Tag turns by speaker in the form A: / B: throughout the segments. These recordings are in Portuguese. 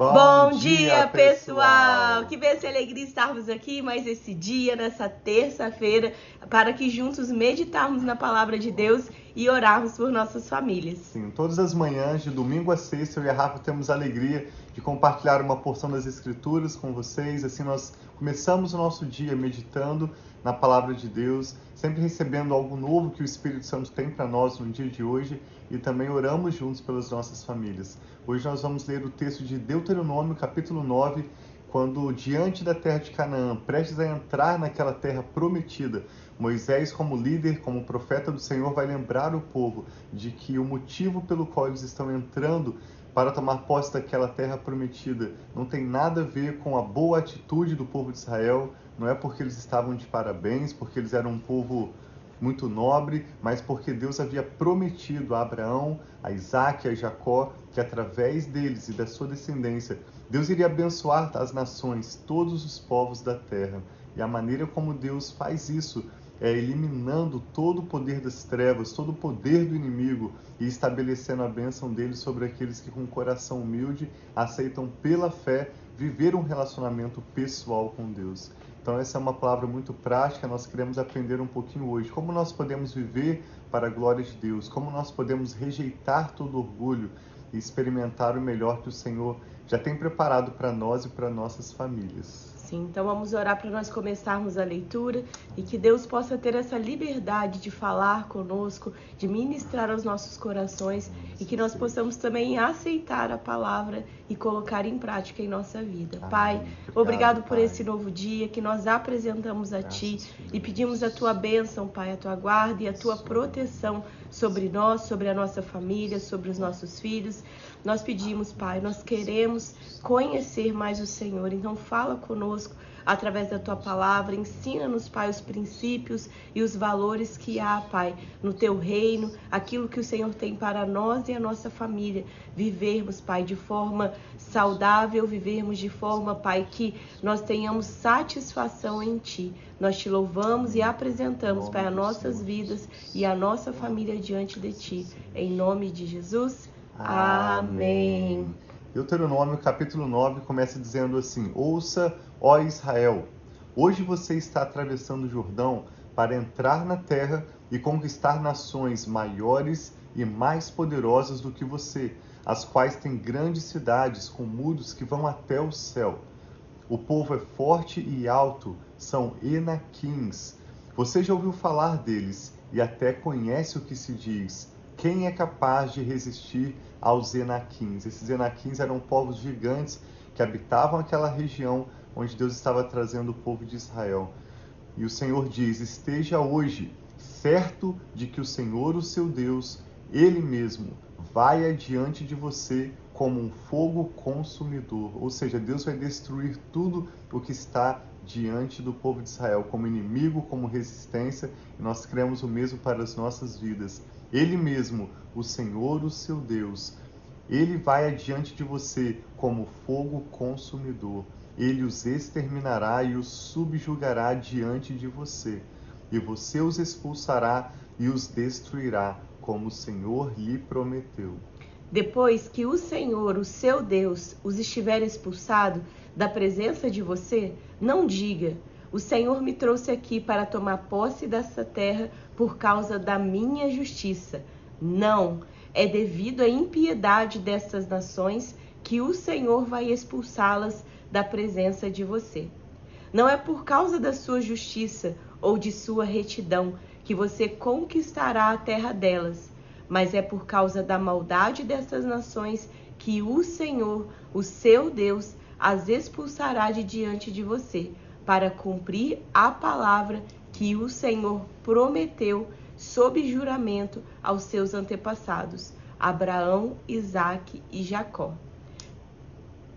A: Bom, dia, pessoal! Que bênção e alegria estarmos aqui mais esse dia, nessa terça-feira, para que juntos meditarmos na palavra de Deus e orarmos por nossas famílias.
B: Sim, todas as manhãs, de domingo a sexta, eu e a Rafa temos a alegria de compartilhar uma porção das Escrituras com vocês. Assim, nós começamos o nosso dia meditando na palavra de Deus, sempre recebendo algo novo que o Espírito Santo tem para nós no dia de hoje e também oramos juntos pelas nossas famílias. Hoje nós vamos ler o texto de Deuteronômio, capítulo 9, quando diante da terra de Canaã, prestes a entrar naquela terra prometida, Moisés, como líder, como profeta do Senhor, vai lembrar o povo de que o motivo pelo qual eles estão entrando para tomar posse daquela terra prometida não tem nada a ver com a boa atitude do povo de Israel, não é porque eles estavam de parabéns, porque eles eram um povo muito nobre, mas porque Deus havia prometido a Abraão, a Isaac e a Jacó que através deles e da sua descendência, Deus iria abençoar as nações, todos os povos da terra. E a maneira como Deus faz isso é eliminando todo o poder das trevas, todo o poder do inimigo e estabelecendo a bênção dele sobre aqueles que, com coração humilde, aceitam pela fé viver um relacionamento pessoal com Deus. Então, essa é uma palavra muito prática, nós queremos aprender um pouquinho hoje. Como nós podemos viver para a glória de Deus, como nós podemos rejeitar todo orgulho e experimentar o melhor que o Senhor já tem preparado para nós e para nossas famílias.
A: Sim, então vamos orar para nós começarmos a leitura e que Deus possa ter essa liberdade de falar conosco, de ministrar aos nossos corações e que nós possamos também aceitar a palavra e colocar em prática em nossa vida. Amém. Pai, obrigado, obrigado por Pai. esse novo dia que nós apresentamos a Ti e pedimos a Tua bênção, Pai, a Tua guarda e a Tua proteção sobre nós, sobre a nossa família, sobre os nossos filhos. Nós pedimos, Pai, nós queremos conhecer mais o Senhor. Então fala conosco através da tua palavra, ensina-nos, Pai, os princípios e os valores que há, Pai, no teu reino, aquilo que o Senhor tem para nós e a nossa família. Vivermos, Pai, de forma saudável, vivermos de forma, Pai, que nós tenhamos satisfação em ti. Nós te louvamos e apresentamos, Pai, as nossas vidas e a nossa família diante de ti. Em nome de Jesus. Amém.
B: Deuteronômio capítulo 9 começa dizendo assim: Ouça, ó Israel, hoje você está atravessando o Jordão para entrar na terra e conquistar nações maiores e mais poderosas do que você, as quais têm grandes cidades com muros que vão até o céu. O povo é forte e alto, são Enaquins. Você já ouviu falar deles e até conhece o que se diz quem é capaz de resistir aos Enaquins? Esses Enaquins eram povos gigantes que habitavam aquela região onde Deus estava trazendo o povo de Israel. E o Senhor diz: Esteja hoje certo de que o Senhor, o seu Deus, Ele mesmo, vai adiante de você como um fogo consumidor. Ou seja, Deus vai destruir tudo o que está diante do povo de Israel, como inimigo, como resistência, e nós cremos o mesmo para as nossas vidas. Ele mesmo, o Senhor, o seu Deus, ele vai adiante de você como fogo consumidor. Ele os exterminará e os subjugará diante de você. E você os expulsará e os destruirá, como o Senhor lhe prometeu.
A: Depois que o Senhor, o seu Deus, os estiver expulsado da presença de você, não diga: o Senhor me trouxe aqui para tomar posse dessa terra por causa da minha justiça. Não, é devido à impiedade destas nações que o Senhor vai expulsá-las da presença de você. Não é por causa da sua justiça ou de sua retidão que você conquistará a terra delas, mas é por causa da maldade destas nações que o Senhor, o seu Deus, as expulsará de diante de você para cumprir a palavra que o Senhor prometeu sob juramento aos seus antepassados, Abraão, Isaque e Jacó.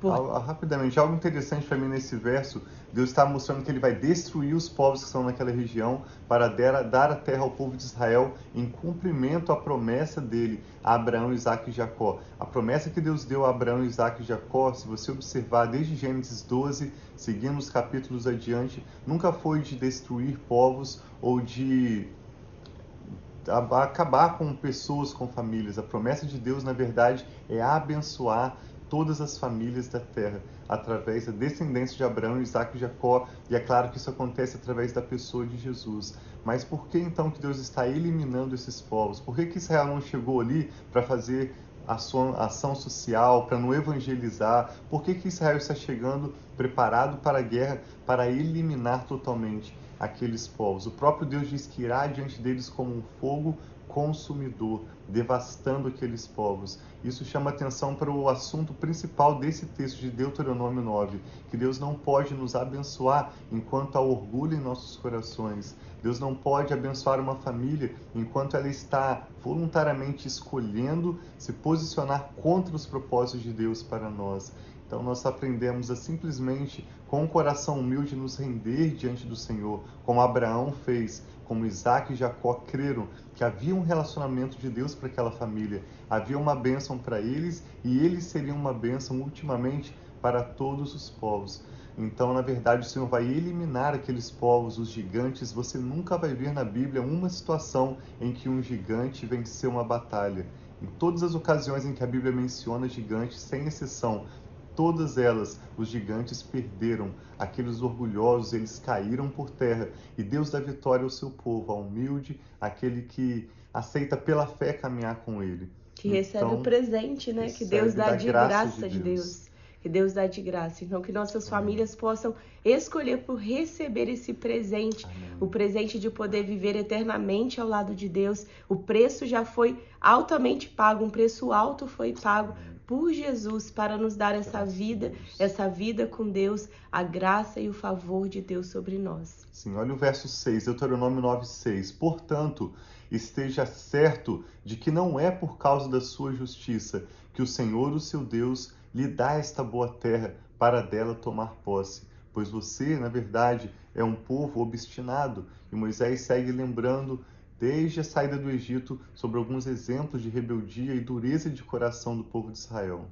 B: Por... Rapidamente, algo interessante para mim nesse verso, Deus está mostrando que ele vai destruir os povos que estão naquela região para dar a terra ao povo de Israel em cumprimento à promessa dele a Abraão, Isaac e Jacó. A promessa que Deus deu a Abraão, Isaac e Jacó, se você observar desde Gênesis 12, seguindo os capítulos adiante, nunca foi de destruir povos ou de acabar com pessoas, com famílias. A promessa de Deus, na verdade, é abençoar todas as famílias da terra, através da descendência de Abraão, Isaac e Jacó, e é claro que isso acontece através da pessoa de Jesus. Mas por que então que Deus está eliminando esses povos? Por que, que Israel não chegou ali para fazer a sua ação social, para não evangelizar? Por que, que Israel está chegando preparado para a guerra, para eliminar totalmente aqueles povos? O próprio Deus diz que irá diante deles como um fogo consumidor, devastando aqueles povos. Isso chama atenção para o assunto principal desse texto de Deuteronômio 9, que Deus não pode nos abençoar enquanto há orgulho em nossos corações. Deus não pode abençoar uma família enquanto ela está voluntariamente escolhendo se posicionar contra os propósitos de Deus para nós. Então nós aprendemos a simplesmente, com o um coração humilde, nos render diante do Senhor, como Abraão fez, como Isaac e Jacó creram que havia um relacionamento de Deus para aquela família, havia uma bênção para eles e eles seriam uma bênção ultimamente para todos os povos. Então, na verdade, o Senhor vai eliminar aqueles povos, os gigantes. Você nunca vai ver na Bíblia uma situação em que um gigante venceu uma batalha. Em todas as ocasiões em que a Bíblia menciona gigantes, sem exceção, todas elas, os gigantes perderam. Aqueles orgulhosos, eles caíram por terra. E Deus dá vitória ao seu povo, ao humilde, aquele que aceita pela fé caminhar com ele.
A: Que recebe então, o presente, né? Que Deus dá de graça, graça de Deus. Deus que Deus dá de graça. Então, que nossas famílias possam escolher por receber esse presente, Amém. o presente de poder viver eternamente ao lado de Deus. O preço já foi altamente pago, um preço alto foi pago por Jesus para nos dar essa vida, essa vida com Deus, a graça e o favor de Deus sobre nós.
B: Sim, olha o verso 6, Deuteronômio 9, 6. Portanto, esteja certo de que não é por causa da sua justiça que o Senhor, o seu Deus, lhe dá esta boa terra para dela tomar posse, pois você, na verdade, é um povo obstinado. E Moisés segue lembrando desde a saída do Egito sobre alguns exemplos de rebeldia e dureza de coração do povo de Israel.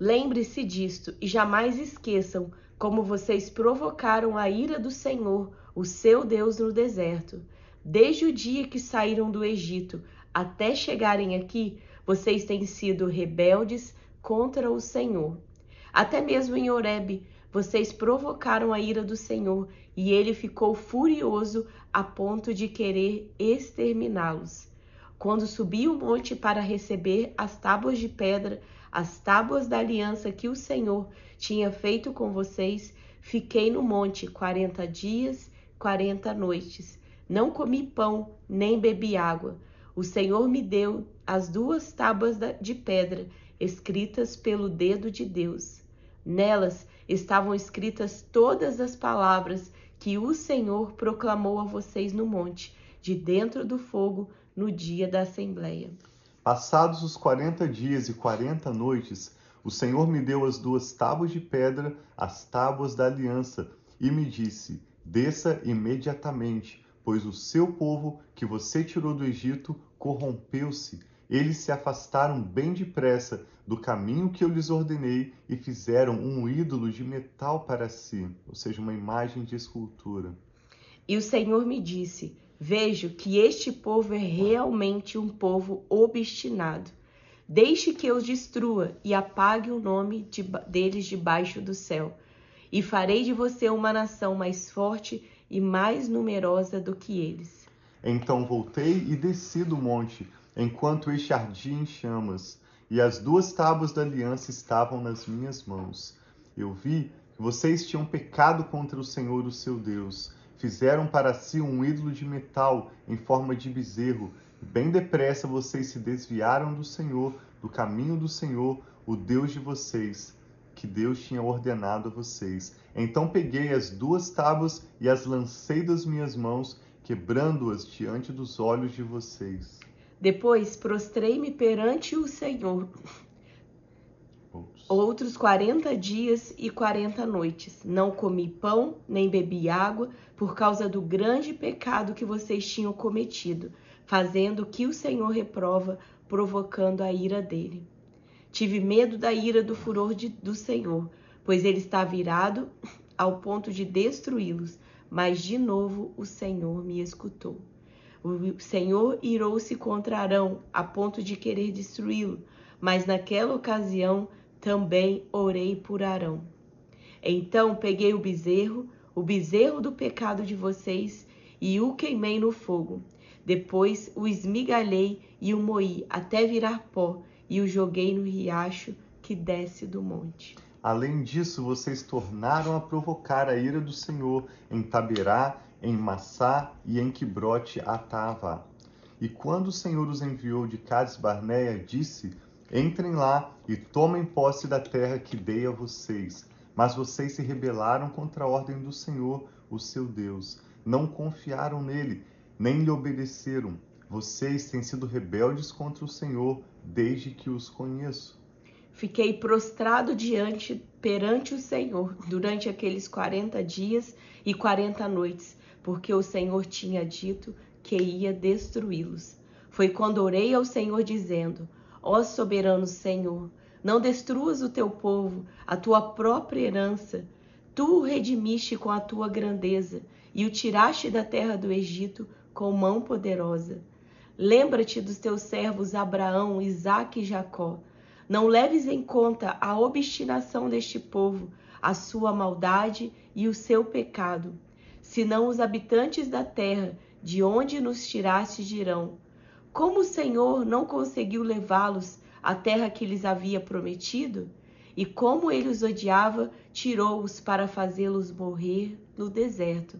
A: Lembre-se disto e jamais esqueçam como vocês provocaram a ira do Senhor, o seu Deus, no deserto. Desde o dia que saíram do Egito até chegarem aqui, vocês têm sido rebeldes contra o Senhor. Até mesmo em Horebe, vocês provocaram a ira do Senhor e ele ficou furioso a ponto de querer exterminá-los. Quando subi o monte para receber as tábuas de pedra, as tábuas da aliança que o Senhor tinha feito com vocês, fiquei no monte quarenta dias, quarenta noites. Não comi pão, nem bebi água. O Senhor me deu as duas tábuas de pedra escritas pelo dedo de Deus. Nelas estavam escritas todas as palavras que o Senhor proclamou a vocês no monte, de dentro do fogo, no dia da Assembleia.
B: Passados os quarenta dias e quarenta noites, o Senhor me deu as duas tábuas de pedra, as tábuas da aliança, e me disse: Desça imediatamente, pois o seu povo que você tirou do Egito corrompeu-se eles se afastaram bem depressa do caminho que eu lhes ordenei e fizeram um ídolo de metal para si, ou seja, uma imagem de escultura.
A: E o Senhor me disse: Vejo que este povo é realmente um povo obstinado. Deixe que eu os destrua e apague o nome de, deles debaixo do céu. E farei de você uma nação mais forte e mais numerosa do que eles.
B: Então voltei e desci do monte enquanto este ardia em chamas, e as duas tábuas da aliança estavam nas minhas mãos. Eu vi que vocês tinham pecado contra o Senhor, o seu Deus. Fizeram para si um ídolo de metal em forma de bezerro. Bem depressa vocês se desviaram do Senhor, do caminho do Senhor, o Deus de vocês, que Deus tinha ordenado a vocês. Então peguei as duas tábuas e as lancei das minhas mãos, quebrando-as diante dos olhos de vocês.
A: Depois prostrei-me perante o Senhor. Outros quarenta dias e quarenta noites. Não comi pão, nem bebi água, por causa do grande pecado que vocês tinham cometido, fazendo o que o Senhor reprova, provocando a ira dele. Tive medo da ira do furor de, do Senhor, pois ele está virado ao ponto de destruí-los. Mas de novo o Senhor me escutou. O Senhor irou-se contra Arão a ponto de querer destruí-lo, mas naquela ocasião também orei por Arão. Então peguei o bezerro, o bezerro do pecado de vocês, e o queimei no fogo. Depois o esmigalhei e o moí até virar pó, e o joguei no riacho que desce do monte.
B: Além disso, vocês tornaram a provocar a ira do Senhor em Taberá, em Massá e em Quibrote Atava. E quando o Senhor os enviou de Cades Barneia, disse: Entrem lá e tomem posse da terra que dei a vocês. Mas vocês se rebelaram contra a ordem do Senhor, o seu Deus. Não confiaram nele, nem lhe obedeceram. Vocês têm sido rebeldes contra o Senhor desde que os conheço.
A: Fiquei prostrado diante perante o Senhor durante aqueles quarenta dias e quarenta noites, porque o Senhor tinha dito que ia destruí-los. Foi quando orei ao Senhor dizendo: Ó soberano Senhor, não destruas o teu povo, a tua própria herança. Tu o redimiste com a tua grandeza e o tiraste da terra do Egito com mão poderosa. Lembra-te dos teus servos Abraão, Isaque e Jacó. Não leves em conta a obstinação deste povo, a sua maldade e o seu pecado. Senão os habitantes da terra, de onde nos tiraste, dirão: Como o Senhor não conseguiu levá-los à terra que lhes havia prometido? E como ele os odiava, tirou-os para fazê-los morrer no deserto.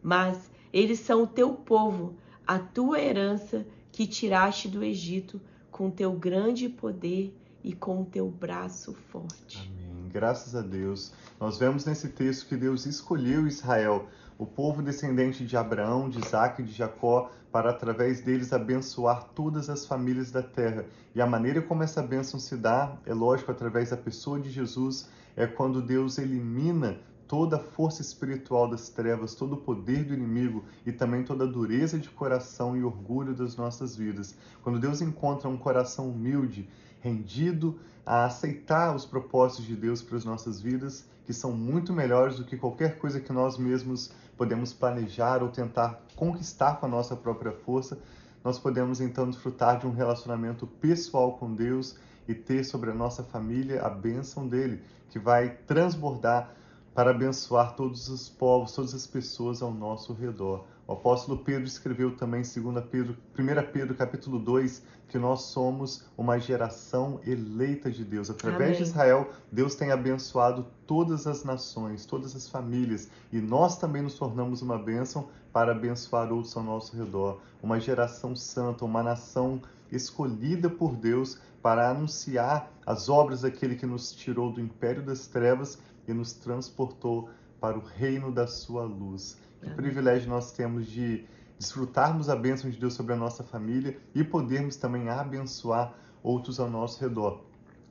A: Mas eles são o teu povo, a tua herança que tiraste do Egito com teu grande poder e com teu braço forte.
B: Amém. Graças a Deus. Nós vemos nesse texto que Deus escolheu Israel, o povo descendente de Abraão, de Isaac e de Jacó, para através deles abençoar todas as famílias da terra. E a maneira como essa bênção se dá, é lógico, através da pessoa de Jesus, é quando Deus elimina toda a força espiritual das trevas, todo o poder do inimigo e também toda a dureza de coração e orgulho das nossas vidas. Quando Deus encontra um coração humilde, rendido a aceitar os propósitos de Deus para as nossas vidas, que são muito melhores do que qualquer coisa que nós mesmos podemos planejar ou tentar conquistar com a nossa própria força, nós podemos então desfrutar de um relacionamento pessoal com Deus e ter sobre a nossa família a bênção dele, que vai transbordar para abençoar todos os povos, todas as pessoas ao nosso redor. O apóstolo Pedro escreveu também, 2 Pedro, 1 Pedro capítulo 2, que nós somos uma geração eleita de Deus. Através Amém. de Israel, Deus tem abençoado todas as nações, todas as famílias, e nós também nos tornamos uma bênção para abençoar outros ao nosso redor. Uma geração santa, uma nação escolhida por Deus para anunciar as obras daquele que nos tirou do império das trevas e nos transportou para o reino da sua luz. Que Amém. privilégio nós temos de desfrutarmos a bênção de Deus sobre a nossa família e podermos também abençoar outros ao nosso redor.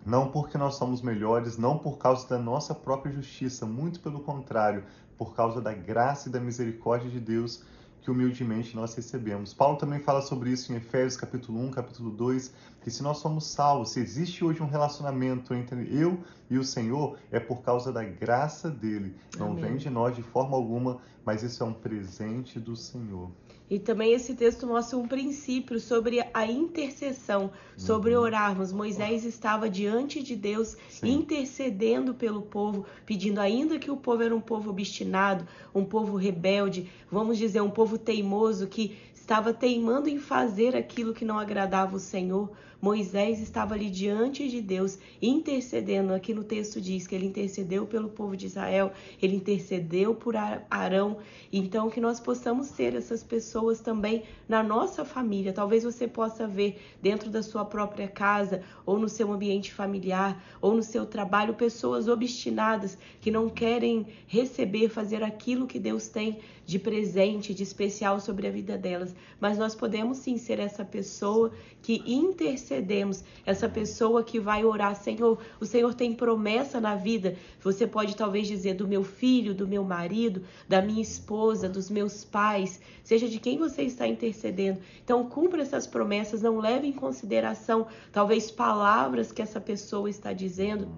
B: Não porque nós somos melhores, não por causa da nossa própria justiça, muito pelo contrário, por causa da graça e da misericórdia de Deus que humildemente nós recebemos. Paulo também fala sobre isso em Efésios capítulo 1, capítulo 2, que se nós somos salvos, se existe hoje um relacionamento entre eu e o Senhor, é por causa da graça dele. Não Amém. vem de nós de forma alguma, mas isso é um presente do Senhor.
A: E também esse texto mostra um princípio sobre a intercessão, sobre uhum. orarmos. Moisés estava diante de Deus, Sim. intercedendo pelo povo, pedindo, ainda que o povo era um povo obstinado, um povo rebelde, vamos dizer, um povo teimoso que estava teimando em fazer aquilo que não agradava o Senhor. Moisés estava ali diante de Deus, intercedendo. Aqui no texto diz que ele intercedeu pelo povo de Israel, ele intercedeu por Arão. Então, que nós possamos ser essas pessoas também na nossa família. Talvez você possa ver dentro da sua própria casa, ou no seu ambiente familiar, ou no seu trabalho, pessoas obstinadas que não querem receber, fazer aquilo que Deus tem de presente, de especial sobre a vida delas. Mas nós podemos sim ser essa pessoa que intercede intercedemos, essa pessoa que vai orar, Senhor, o Senhor tem promessa na vida. Você pode talvez dizer do meu filho, do meu marido, da minha esposa, dos meus pais, seja de quem você está intercedendo. Então, cumpra essas promessas, não leve em consideração talvez palavras que essa pessoa está dizendo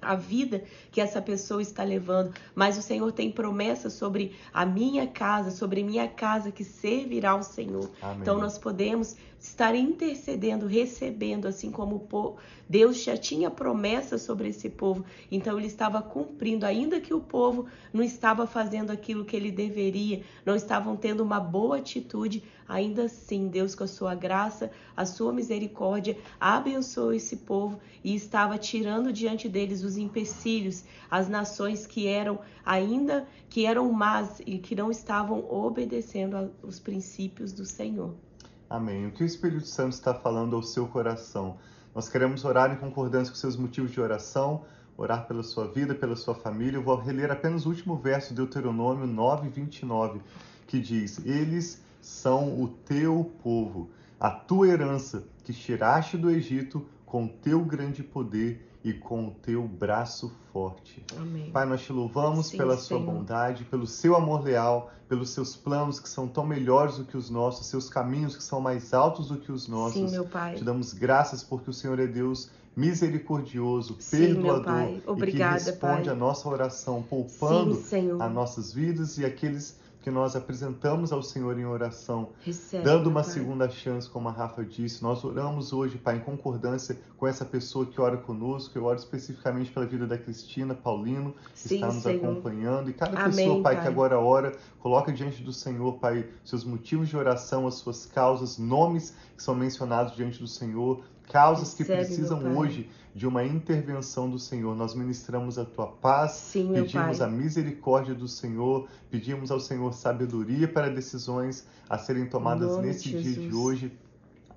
A: a vida que essa pessoa está levando, mas o Senhor tem promessa sobre a minha casa, sobre minha casa que servirá ao Senhor. Amém. Então nós podemos estar intercedendo, recebendo, assim como Deus já tinha promessa sobre esse povo, então ele estava cumprindo, ainda que o povo não estava fazendo aquilo que ele deveria, não estavam tendo uma boa atitude, ainda assim, Deus, com a sua graça, a sua misericórdia, abençoou esse povo e estava tirando diante deles os empecilhos, as nações que eram ainda que eram más e que não estavam obedecendo aos princípios do Senhor.
B: Amém. O que o Espírito Santo está falando ao seu coração? Nós queremos orar em concordância com seus motivos de oração, orar pela sua vida, pela sua família. Eu vou reler apenas o último verso de Deuteronômio 9, 29, que diz: Eles são o teu povo, a tua herança, que tiraste do Egito com teu grande poder e com o teu braço forte.
A: Amém.
B: Pai, nós te louvamos
A: Sim,
B: pela sua
A: Senhor.
B: bondade, pelo seu amor leal, pelos seus planos que são tão melhores do que os nossos, seus caminhos que são mais altos do que os nossos.
A: Sim, meu Pai.
B: Te damos graças porque o Senhor é Deus misericordioso,
A: Sim,
B: perdoador.
A: Obrigada,
B: e que responde
A: Pai.
B: a nossa oração, poupando
A: Sim,
B: as nossas vidas e aqueles que nós apresentamos ao Senhor em oração, dando uma
A: Pai.
B: segunda chance, como a Rafa disse. Nós oramos hoje, Pai, em concordância com essa pessoa que ora conosco. Eu oro especificamente pela vida da Cristina Paulino, que
A: Sim,
B: está nos
A: Senhor.
B: acompanhando. E cada
A: Amém,
B: pessoa, pai, que
A: Pai.
B: agora ora, coloca diante do Senhor, Pai, seus motivos de oração, as suas causas, nomes que são mencionados diante do Senhor, causas que
A: Recebe,
B: precisam hoje de uma intervenção do Senhor. Nós ministramos a tua paz,
A: Sim,
B: pedimos a misericórdia do Senhor, pedimos ao Senhor sabedoria para decisões a serem tomadas nesse dia de hoje,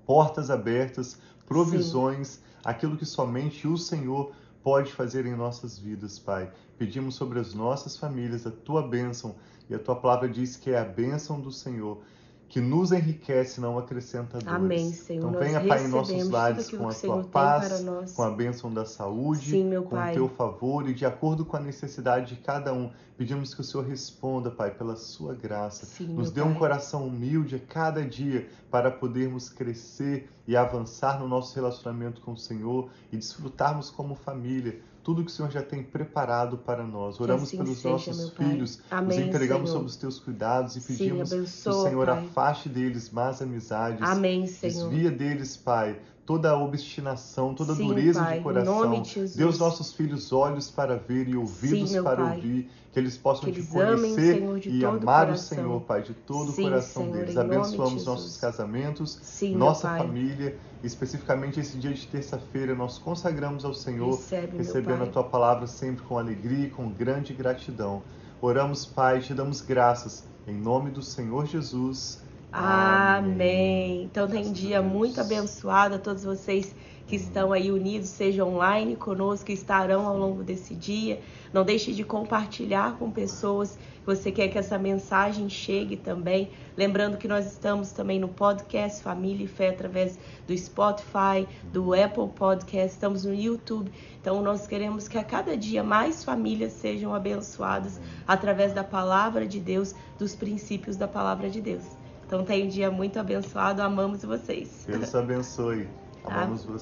B: portas abertas, provisões, aquilo que somente o Senhor pode fazer em nossas vidas, Pai. Pedimos sobre as nossas famílias a tua bênção, e a tua palavra diz que é a bênção do Senhor que nos enriquece, não acrescenta dores.
A: Amém, Senhor.
B: Então venha, Pai, em nossos lares com a tua paz, com a bênção da saúde,
A: Sim,
B: com o teu favor e de acordo com a necessidade de cada um. Pedimos que o Senhor responda, Pai, pela sua graça.
A: Sim,
B: Nos dê um
A: Pai.
B: coração humilde a cada dia para podermos crescer e avançar no nosso relacionamento com o Senhor e desfrutarmos como família tudo que o Senhor já tem preparado para nós. Oramos
A: assim
B: pelos
A: seja,
B: nossos filhos,
A: Amém,
B: nos entregamos
A: Senhor.
B: sob os teus cuidados e
A: Sim,
B: pedimos que o
A: abençoa,
B: Senhor
A: Pai.
B: afaste deles más amizades.
A: Amém, Senhor.
B: Desvia deles, Pai, toda a obstinação, toda a
A: Sim,
B: dureza
A: Pai,
B: de coração.
A: de
B: aos nossos filhos olhos para ver e ouvidos
A: Sim,
B: para
A: Pai.
B: ouvir, que eles possam
A: Que
B: te
A: eles amem o
B: conhecer
A: Senhor de
B: e
A: o
B: amar o. Senhor, Pai, de todo o
A: Sim,
B: coração
A: Senhor,
B: deles.
A: de
B: Abençoamos nossos casamentos, nossa família, especificamente esse dia de terça-feira, nós consagramos ao Senhor,
A: Recebe,
B: recebendo a tua palavra sempre com alegria e com grande gratidão. Oramos, Pai, te damos graças em nome do Senhor Jesus.
A: Amém. Então tem dia muito abençoado a todos vocês que estão aí unidos, seja online conosco, que estarão ao longo desse dia. Não deixe de compartilhar com pessoas que você quer que essa mensagem chegue também. Lembrando que nós estamos também no podcast Família e Fé através do Spotify, do Apple Podcast, estamos no YouTube. Então nós queremos que a cada dia mais famílias sejam abençoadas através da palavra de Deus, dos princípios da palavra de Deus. Então tenha um dia muito abençoado, amamos vocês.
B: Deus abençoe. Amamos você.